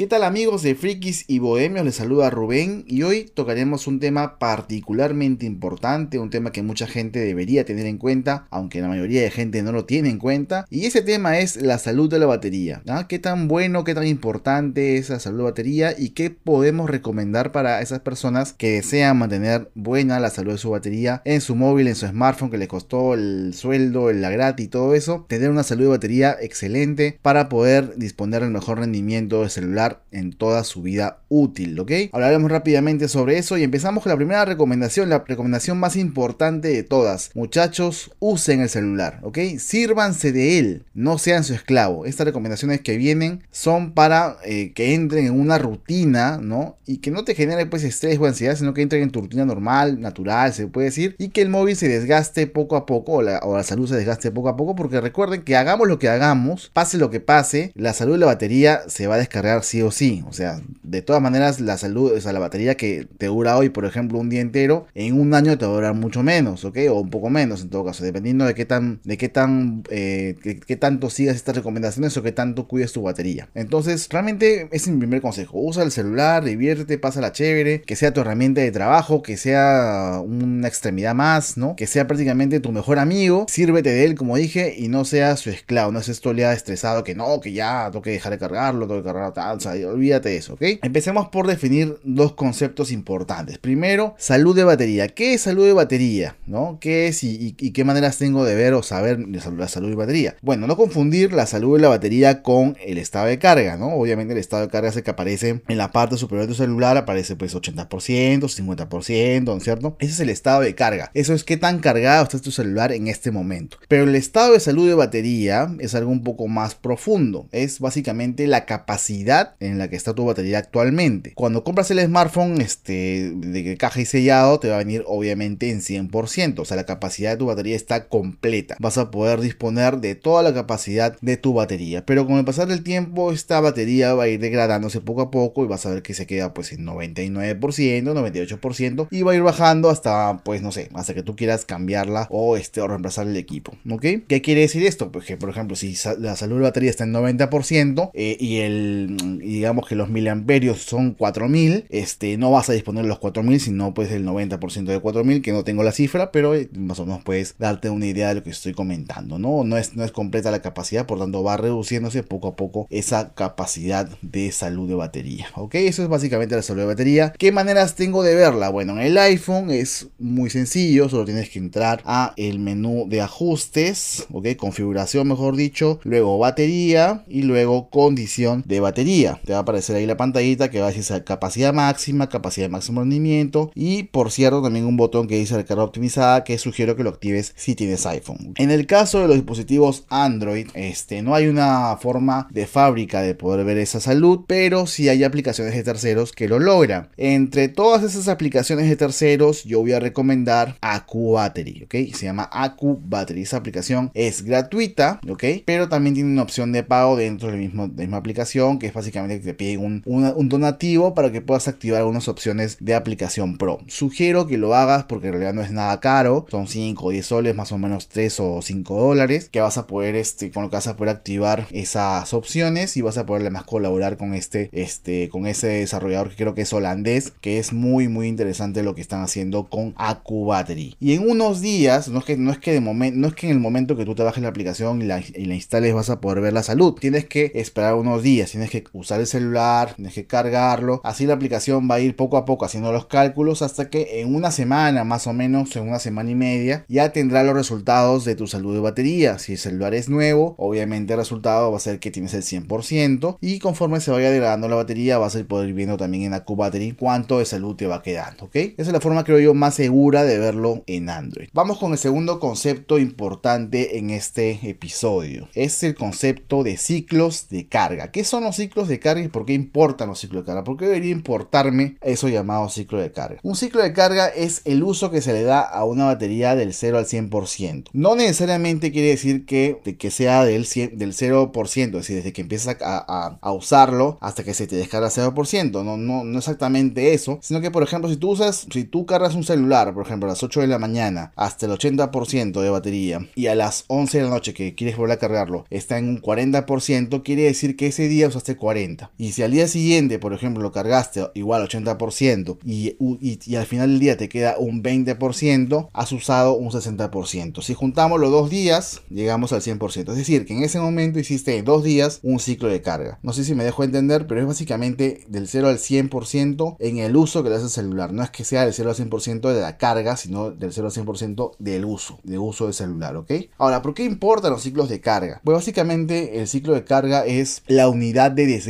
¿Qué tal amigos de Frikis y Bohemios? Les saluda Rubén y hoy tocaremos un tema particularmente importante, un tema que mucha gente debería tener en cuenta, aunque la mayoría de gente no lo tiene en cuenta, y ese tema es la salud de la batería. ¿ah? ¿Qué tan bueno, qué tan importante es la salud de la batería y qué podemos recomendar para esas personas que desean mantener buena la salud de su batería en su móvil, en su smartphone que les costó el sueldo, la gratis y todo eso? Tener una salud de batería excelente para poder disponer del mejor rendimiento de celular en toda su vida útil, ¿ok? Hablaremos rápidamente sobre eso y empezamos con la primera recomendación, la recomendación más importante de todas. Muchachos, usen el celular, ¿ok? Sírvanse de él, no sean su esclavo. Estas recomendaciones que vienen son para eh, que entren en una rutina, ¿no? Y que no te genere pues estrés o ansiedad, sino que entren en tu rutina normal, natural, se puede decir, y que el móvil se desgaste poco a poco, o la, o la salud se desgaste poco a poco, porque recuerden que hagamos lo que hagamos, pase lo que pase, la salud de la batería se va a descargar o sí. O sea, de todas maneras, la salud, o sea, la batería que te dura hoy, por ejemplo, un día entero, en un año te va a durar mucho menos, ¿ok? O un poco menos en todo caso, dependiendo de qué tan, de qué tan, eh, qué, tanto sigas estas recomendaciones o qué tanto cuides tu batería. Entonces, realmente es mi primer consejo. Usa el celular, diviértete, pasa la chévere, que sea tu herramienta de trabajo, que sea una extremidad más, ¿no? Que sea prácticamente tu mejor amigo, sírvete de él, como dije, y no sea su esclavo, no todo el estresado que no, que ya tengo que dejar de cargarlo, tengo que cargarlo tal, o sea, olvídate de eso, ¿ok? Empecemos por definir dos conceptos importantes. Primero, salud de batería. ¿Qué es salud de batería? ¿No? ¿Qué es y, qué maneras tengo de ver o saber la salud de batería? Bueno, no confundir la salud de la batería con el estado de carga, ¿no? Obviamente el estado de carga es el que aparece en la parte superior de tu celular, aparece pues 80%, 50%, ¿no es cierto? Ese es el estado de carga. Eso es qué tan cargado está tu celular en este momento. Pero el estado de salud de batería es algo un poco más profundo. Es básicamente la capacidad en la que está tu batería actualmente. Cuando compras el smartphone este, de caja y sellado, te va a venir obviamente en 100%. O sea, la capacidad de tu batería está completa. Vas a poder disponer de toda la capacidad de tu batería. Pero con el pasar del tiempo, esta batería va a ir degradándose poco a poco y vas a ver que se queda pues en 99%, 98% y va a ir bajando hasta pues no sé, hasta que tú quieras cambiarla o, este, o reemplazar el equipo. ¿Ok? ¿Qué quiere decir esto? Pues que por ejemplo, si la salud de la batería está en 90% eh, y el digamos que los miliamperios son 4000, este, no vas a disponer de los 4000, sino pues del 90% de 4000, que no tengo la cifra, pero eh, más o menos puedes darte una idea de lo que estoy comentando, ¿no? No es, no es completa la capacidad, por tanto va reduciéndose poco a poco esa capacidad de salud de batería, ¿ok? Eso es básicamente la salud de batería. ¿Qué maneras tengo de verla? Bueno, en el iPhone es muy sencillo, solo tienes que entrar a el menú de ajustes, ¿ok? Configuración, mejor dicho, luego batería y luego condición de batería. Te va a aparecer ahí la pantallita que va a decir capacidad máxima, capacidad de máximo rendimiento y por cierto también un botón que dice recarga optimizada que sugiero que lo actives si tienes iPhone. En el caso de los dispositivos Android, este, no hay una forma de fábrica de poder ver esa salud, pero sí hay aplicaciones de terceros que lo logran. Entre todas esas aplicaciones de terceros, yo voy a recomendar Acu Battery, ¿ok? Se llama Acu Battery. Esa aplicación es gratuita, ¿ok? Pero también tiene una opción de pago dentro de la misma aplicación, que es básicamente que te piden un, un donativo para que puedas activar algunas opciones de aplicación Pro. Sugiero que lo hagas porque en realidad no es nada caro, son 5 o 10 soles, más o menos 3 o 5 dólares, que vas a poder, este, con lo que vas a poder activar esas opciones y vas a poder además colaborar con este, este, con ese desarrollador que creo que es holandés, que es muy, muy interesante lo que están haciendo con Acu Battery. Y en unos días, no es que, no es que de momento, no es que en el momento que tú te bajes la aplicación y la, y la instales vas a poder ver la salud, tienes que esperar unos días, tienes que usar el celular, tienes que cargarlo. Así la aplicación va a ir poco a poco haciendo los cálculos hasta que en una semana más o menos, en una semana y media, ya tendrá los resultados de tu salud de batería. Si el celular es nuevo, obviamente el resultado va a ser que tienes el 100% y conforme se vaya degradando la batería vas a poder ir viendo también en Acu Battery cuánto de salud te va quedando, ¿ok? Esa es la forma creo yo más segura de verlo en Android. Vamos con el segundo concepto importante en este episodio. Es el concepto de ciclos de carga. ¿Qué son los ciclos de carga y por qué importan los ciclos de carga? ¿Por qué debería importarme eso llamado ciclo de carga? Un ciclo de carga es el uso que se le da a una batería del 0 al 100%. No necesariamente quiere decir que, que sea del, 100, del 0%, es decir, desde que empiezas a, a, usarlo hasta que se te descarga 0%. No, no, no exactamente eso, sino que por ejemplo si tú usas, si tú cargas un celular, por ejemplo a las 8 de la mañana hasta el 80% de batería y a las 11 de la noche que quieres volver a cargarlo está en un 40%, quiere decir que ese día usaste 40 80. Y si al día siguiente, por ejemplo, lo cargaste igual 80% y, y, al final del día te queda un 20%, has usado un 60%. Si juntamos los dos días, llegamos al 100%. Es decir, que en ese momento hiciste en dos días un ciclo de carga. No sé si me dejo entender, pero es básicamente del 0 al 100% en el uso que le hace el celular. No es que sea del 0 al 100% de la carga, sino del 0 al 100% del uso, de uso del celular, ¿ok? Ahora, ¿por qué importan los ciclos de carga? Pues básicamente el ciclo de carga es la unidad de desgaste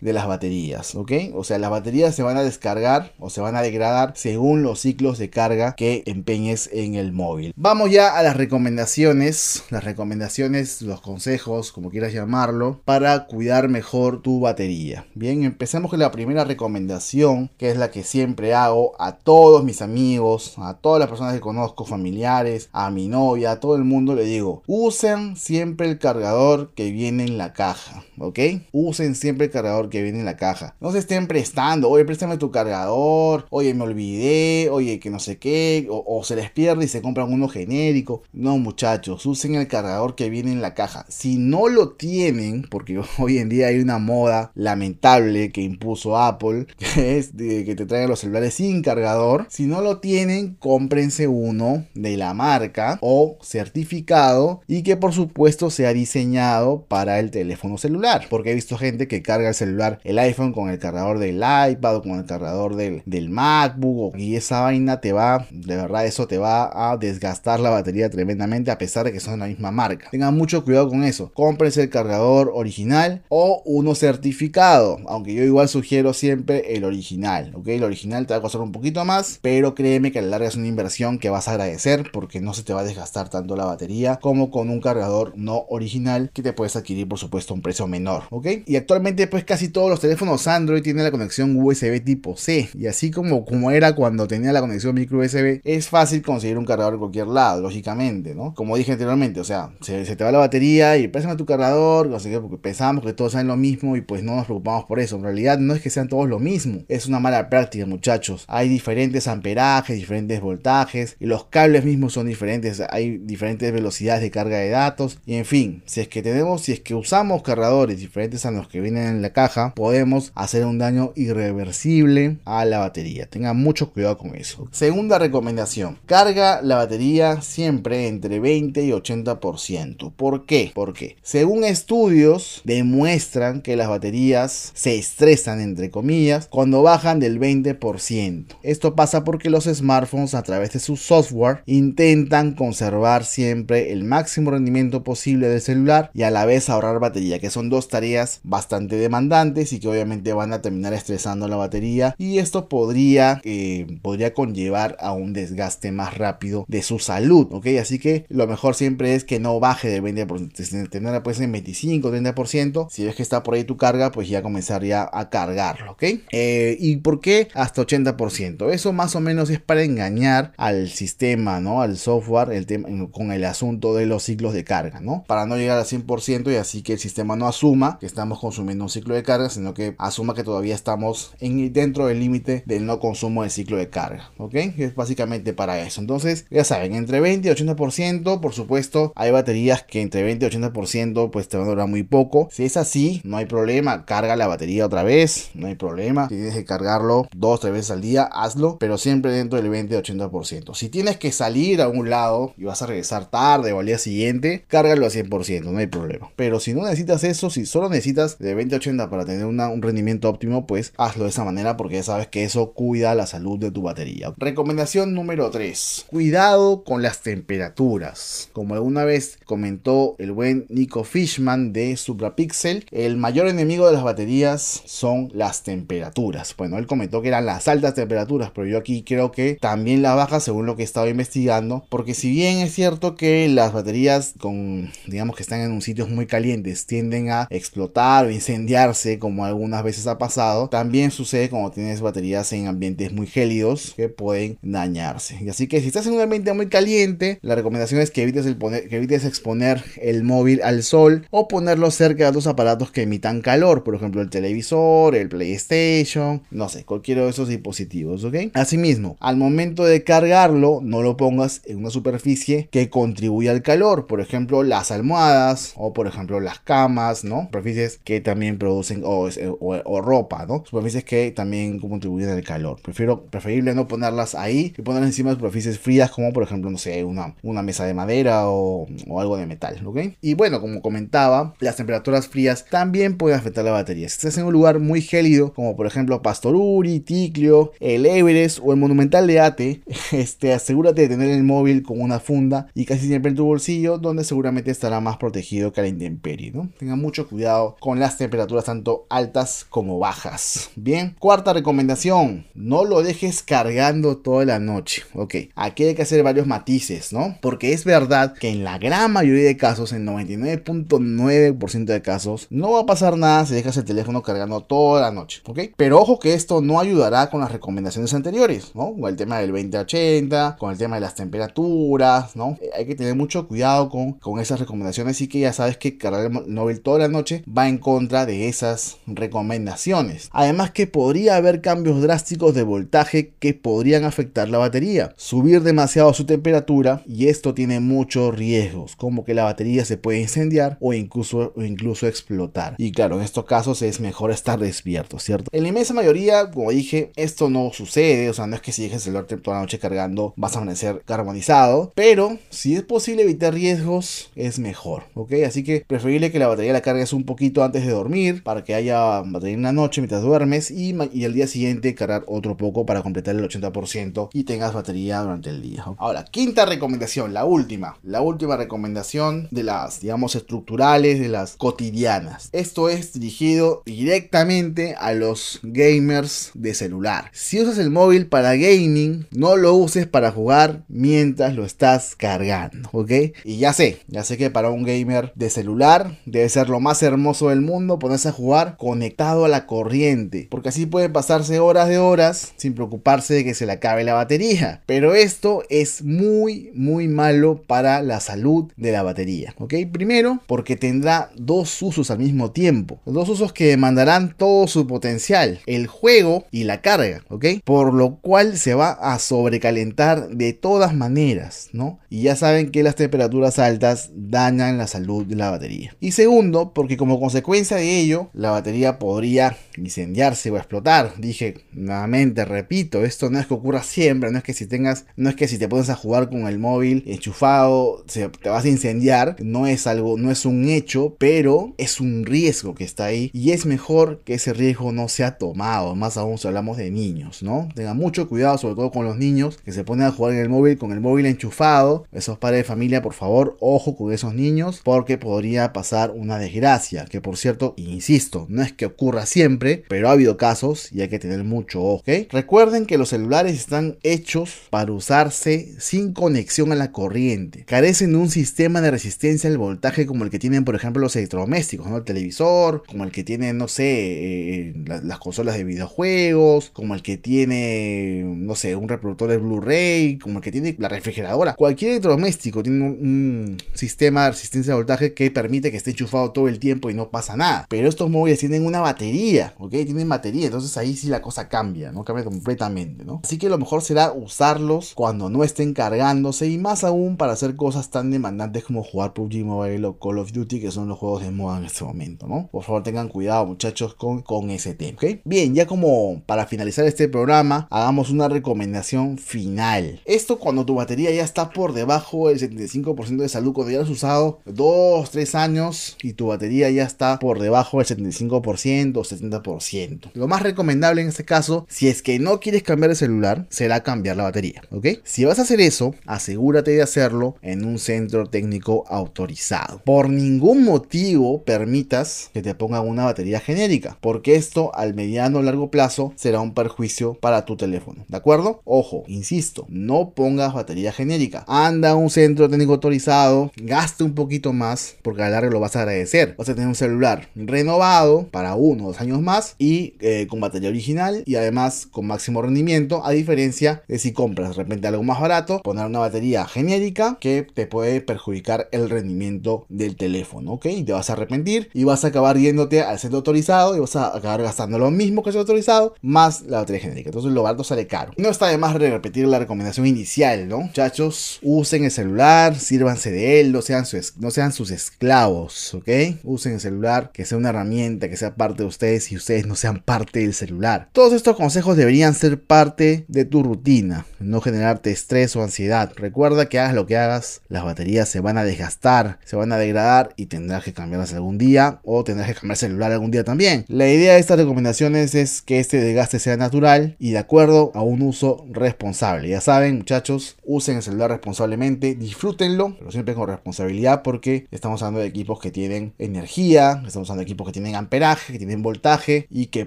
de las baterías, ¿ok? O sea, las baterías se van a descargar o se van a degradar según los ciclos de carga que empeñes en el móvil. Vamos ya a las recomendaciones, las recomendaciones, los consejos, como quieras llamarlo, para cuidar mejor tu batería. Bien, empecemos con la primera recomendación, que es la que siempre hago a todos mis amigos, a todas las personas que conozco, familiares, a mi novia, a todo el mundo le digo, usen siempre el cargador que viene en la caja, ¿ok? Usen siempre el cargador que viene en la caja. No se estén prestando, oye, préstame tu cargador, oye, me olvidé, oye, que no sé qué, o, se les pierde y se compran uno genérico. No, muchachos, usen el cargador que viene en la caja. Si no lo tienen, porque hoy en día hay una moda lamentable que impuso Apple, que es de que te traigan los celulares sin cargador. Si no lo tienen, cómprense uno de la marca o certificado y que por supuesto sea diseñado para el teléfono celular. Porque he visto gente que carga el celular, el iPhone con el cargador del iPad o con el cargador del, del MacBook y esa vaina te va, de verdad eso te va a desgastar la batería tremendamente a pesar de que son la misma marca. Tengan mucho cuidado con eso. Cómprense el cargador original o uno certificado, aunque yo igual sugiero siempre el original, ¿ok? El original te va a costar un poquito más, pero créeme que a la larga es una inversión que vas a agradecer porque no se te va a desgastar tanto la batería como con un cargador no original que te puedes adquirir por supuesto a un precio menor, ¿ok? Y actualmente pues casi todos los teléfonos Android tienen la conexión USB tipo C y así como, como era cuando tenía la conexión micro USB, es fácil conseguir un cargador en cualquier lado, lógicamente, ¿no? Como dije anteriormente, o sea, se, te va la batería y préstame tu cargador, sé qué, porque pensamos que todos saben lo mismo y pues no nos preocupamos por eso. En realidad no es que sean todos lo mismo, es una mala práctica, muchachos. Hay diferentes amperajes, diferentes voltajes y los cables mismos son diferentes, hay diferentes velocidades de carga de datos y en fin, si es que tenemos, si es que usamos cargadores diferentes a los que vienen en la caja, podemos hacer un daño irreversible a la batería. Tengan mucho cuidado con eso. Segunda recomendación, carga la batería siempre entre 20 y 80%. ¿Por qué? Porque según estudios demuestran que las baterías se estresan entre comillas cuando bajan del 20%. Esto pasa porque los smartphones a través de su software intentan conservar siempre el máximo rendimiento posible del celular y a la vez ahorrar batería, que son dos tareas bastante demandantes y que obviamente van a terminar estresando la batería y esto podría, eh, podría conllevar a un desgaste más rápido de su salud, ¿ok? Así que lo mejor siempre es que no baje del 20%, tenerla pues en 25, 30%, si ves que está por ahí tu carga, pues ya comenzaría a cargarlo, ¿ok? Eh, ¿Y por qué hasta 80%? Eso más o menos es para engañar al sistema, ¿no? Al software el tema, con el asunto de los ciclos de carga, ¿no? Para no llegar al 100% y así que el sistema no asuma que estamos consumiendo un ciclo de carga, sino que asuma que todavía estamos en, dentro del límite del no consumo del ciclo de carga, ¿ok? Es básicamente para eso. Entonces, ya saben, entre 20 y 80%, por supuesto, hay baterías que entre 20 y 80% pues te van a durar muy poco. Si es así, no hay problema, carga la batería otra vez, no hay problema. Si tienes que cargarlo dos, tres veces al día, hazlo, pero siempre dentro del 20 y 80%. Si tienes que salir a un lado y vas a regresar tarde o al día siguiente, cárgalo a 100%, no hay problema. Pero si no necesitas eso, si solo necesitas de 20 a 80 para tener un rendimiento óptimo, pues hazlo de esa manera porque ya sabes que eso cuida la salud de tu batería. Recomendación número 3. Cuidado con las temperaturas. Como alguna vez comentó el buen Nico Fishman de Suprapixel, el mayor enemigo de las baterías son las temperaturas. Bueno, él comentó que eran las altas temperaturas, pero yo aquí creo que también las bajas según lo que he estado investigando, porque si bien es cierto que las baterías con digamos que están en un sitios muy calientes tienden a explotar o incendiarse como algunas veces ha pasado, también sucede cuando tienes baterías en ambientes muy gélidos que pueden dañarse. Y así que si estás en un ambiente muy caliente, la recomendación es que evites, el poner, que evites exponer el móvil al sol o ponerlo cerca de otros aparatos que emitan calor, por ejemplo el televisor, el PlayStation, no sé, cualquiera de esos dispositivos, ¿ok? Asimismo, al momento de cargarlo, no lo pongas en una superficie que contribuya al calor, por ejemplo las almohadas o por ejemplo las camas, ¿no? Superficies que también también producen, o, o, ropa, ¿no? Superficies que también contribuyen al calor. Prefiero, preferible no ponerlas ahí y ponerlas encima de superficies frías como por ejemplo, no sé, una, una mesa de madera o, o algo de metal, ¿ok? Y bueno, como comentaba, las temperaturas frías también pueden afectar la batería. Si estás en un lugar muy gélido, como por ejemplo Pastoruri, Ticlio, el Everest o el Monumental de Ate, este, asegúrate de tener el móvil con una funda y casi siempre en tu bolsillo, donde seguramente estará más protegido que la intemperie, ¿no? Tengan mucho cuidado con las temperaturas tanto altas como bajas. Bien, cuarta recomendación, no lo dejes cargando toda la noche. Ok, aquí hay que hacer varios matices, ¿no? Porque es verdad que en la gran mayoría de casos, en 99.9% de casos, no va a pasar nada si dejas el teléfono cargando toda la noche, ¿ok? Pero ojo que esto no ayudará con las recomendaciones anteriores, ¿no? Con el tema del 2080, con el tema de las temperaturas, ¿no? Eh, hay que tener mucho cuidado con, con esas recomendaciones y que ya sabes que cargar el móvil toda la noche va en contra de esas recomendaciones. Además que podría haber cambios drásticos de voltaje que podrían afectar la batería, subir demasiado su temperatura y esto tiene muchos riesgos, como que la batería se puede incendiar o incluso, incluso explotar. Y claro, en estos casos es mejor estar despierto, ¿cierto? En la inmensa mayoría, como dije, esto no sucede, o sea, no es que si dejes el celular toda la noche cargando vas a amanecer carbonizado, pero si es posible evitar riesgos, es mejor, ¿ok? Así que preferible que la batería la cargues un poquito antes de dormir para que haya batería en la noche mientras duermes y, y el día siguiente cargar otro poco para completar el 80% y tengas batería durante el día. Ahora, quinta recomendación, la última, la última recomendación de las, digamos, estructurales, de las cotidianas. Esto es dirigido directamente a los gamers de celular. Si usas el móvil para gaming, no lo uses para jugar mientras lo estás cargando, ¿ok? Y ya sé, ya sé que para un gamer de celular debe ser lo más hermoso del mundo ponerse a jugar conectado a la corriente, porque así puede pasarse horas de horas sin preocuparse de que se le acabe la batería. Pero esto es muy, muy malo para la salud de la batería, ¿ok? Primero, porque tendrá dos usos al mismo tiempo, dos usos que demandarán todo su potencial, el juego y la carga, ¿ok? Por lo cual se va a sobrecalentar de todas maneras, ¿no? Y ya saben que las temperaturas altas dañan la salud de la batería. Y segundo, porque como consecuencia de ello, la batería podría incendiarse o explotar. Dije nuevamente, repito, esto no es que ocurra siempre, no es que si tengas, no es que si te pones a jugar con el móvil enchufado, se, te vas a incendiar, no es algo, no es un hecho, pero es un riesgo que está ahí y es mejor que ese riesgo no sea tomado, más aún si hablamos de niños, ¿no? Tengan mucho cuidado, sobre todo con los niños que se ponen a jugar en el móvil con el móvil enchufado. Esos padres de familia, por favor, ojo con esos niños porque podría pasar una desgracia. Que por cierto, insisto, no es que ocurra siempre, pero ha habido casos y hay que tener mucho ojo. Recuerden que los celulares están hechos para usarse sin conexión a la corriente. Carecen de un sistema de resistencia al voltaje como el que tienen, por ejemplo, los electrodomésticos, ¿no? El televisor, como el que tienen, no sé, eh, las consolas de videojuegos, como el que tiene, no sé, un reproductor de Blu-ray, como el que tiene la refrigeradora. Cualquier electrodoméstico tiene un, sistema de resistencia de voltaje que permite que esté enchufado todo el tiempo y no pasa nada. Pero estos móviles tienen una batería, ¿ok? Tienen batería, entonces ahí sí la cosa cambia, ¿no? Cambia completamente, ¿no? Así que lo mejor será usarlos cuando no estén cargándose y más aún para hacer cosas tan demandantes como jugar PUBG Mobile o Call of Duty, que son los juegos de moda en este momento, ¿no? Por favor tengan cuidado muchachos con, ese tema, ¿ok? Bien, ya como para finalizar este programa, hagamos una recomendación final. Esto cuando tu batería ya está por debajo del 75% de salud, cuando ya has usado 2, 3 años y tu batería ya está por debajo del 75% o 70%. Lo más recomendable en este caso, si es que no quieres cambiar el celular, será cambiar la batería, ¿ok? Si vas a hacer eso, asegúrate de hacerlo en un centro técnico autorizado. Por ningún motivo permitas que te pongan una batería genérica, porque esto al mediano o largo plazo será un perjuicio para tu teléfono, ¿de acuerdo? Ojo, insisto, no pongas batería genérica. Anda a un centro técnico autorizado, gaste un poquito más, porque a la larga lo vas a agradecer. Vas a tener un celular renovado para uno o dos años más y eh, con batería original y además con máximo rendimiento, a diferencia de si compras de repente algo más barato, poner una batería genérica que te puede perjudicar el rendimiento del teléfono, ¿ok? Y te vas a arrepentir y vas a acabar yéndote al centro autorizado y vas a acabar gastando lo mismo que el centro autorizado más la batería genérica. Entonces lo barato sale caro. No está de más repetir la recomendación inicial, ¿no? Muchachos, usen el celular, sírvanse de él, no sean, no sean sus esclavos, ¿ok? Usen el celular que sea una herramienta, que sea parte de ustedes y ustedes no sean parte del celular. Todos estos consejos deberían ser parte de tu rutina, no generarte estrés o ansiedad. Recuerda que hagas lo que hagas, las baterías se van a desgastar, se van a degradar y tendrás que cambiarlas algún día o tendrás que cambiar el celular algún día también. La idea de estas recomendaciones es que este desgaste sea natural y de acuerdo a un uso responsable. Ya saben, muchachos, usen el celular responsablemente, disfrútenlo, pero siempre con responsabilidad porque estamos hablando de equipos que tienen energía, estamos equipos que tienen amperaje, que tienen voltaje y que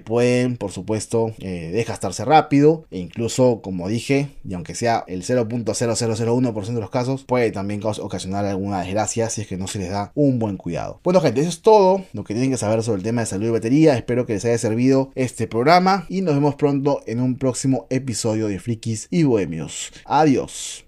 pueden, por supuesto, eh, desgastarse rápido e incluso, como dije, y aunque sea el 0.0001% de los casos, puede también ocasionar alguna desgracia si es que no se les da un buen cuidado. Bueno, gente, eso es todo lo que tienen que saber sobre el tema de salud y batería. Espero que les haya servido este programa y nos vemos pronto en un próximo episodio de Frikis y Bohemios. Adiós.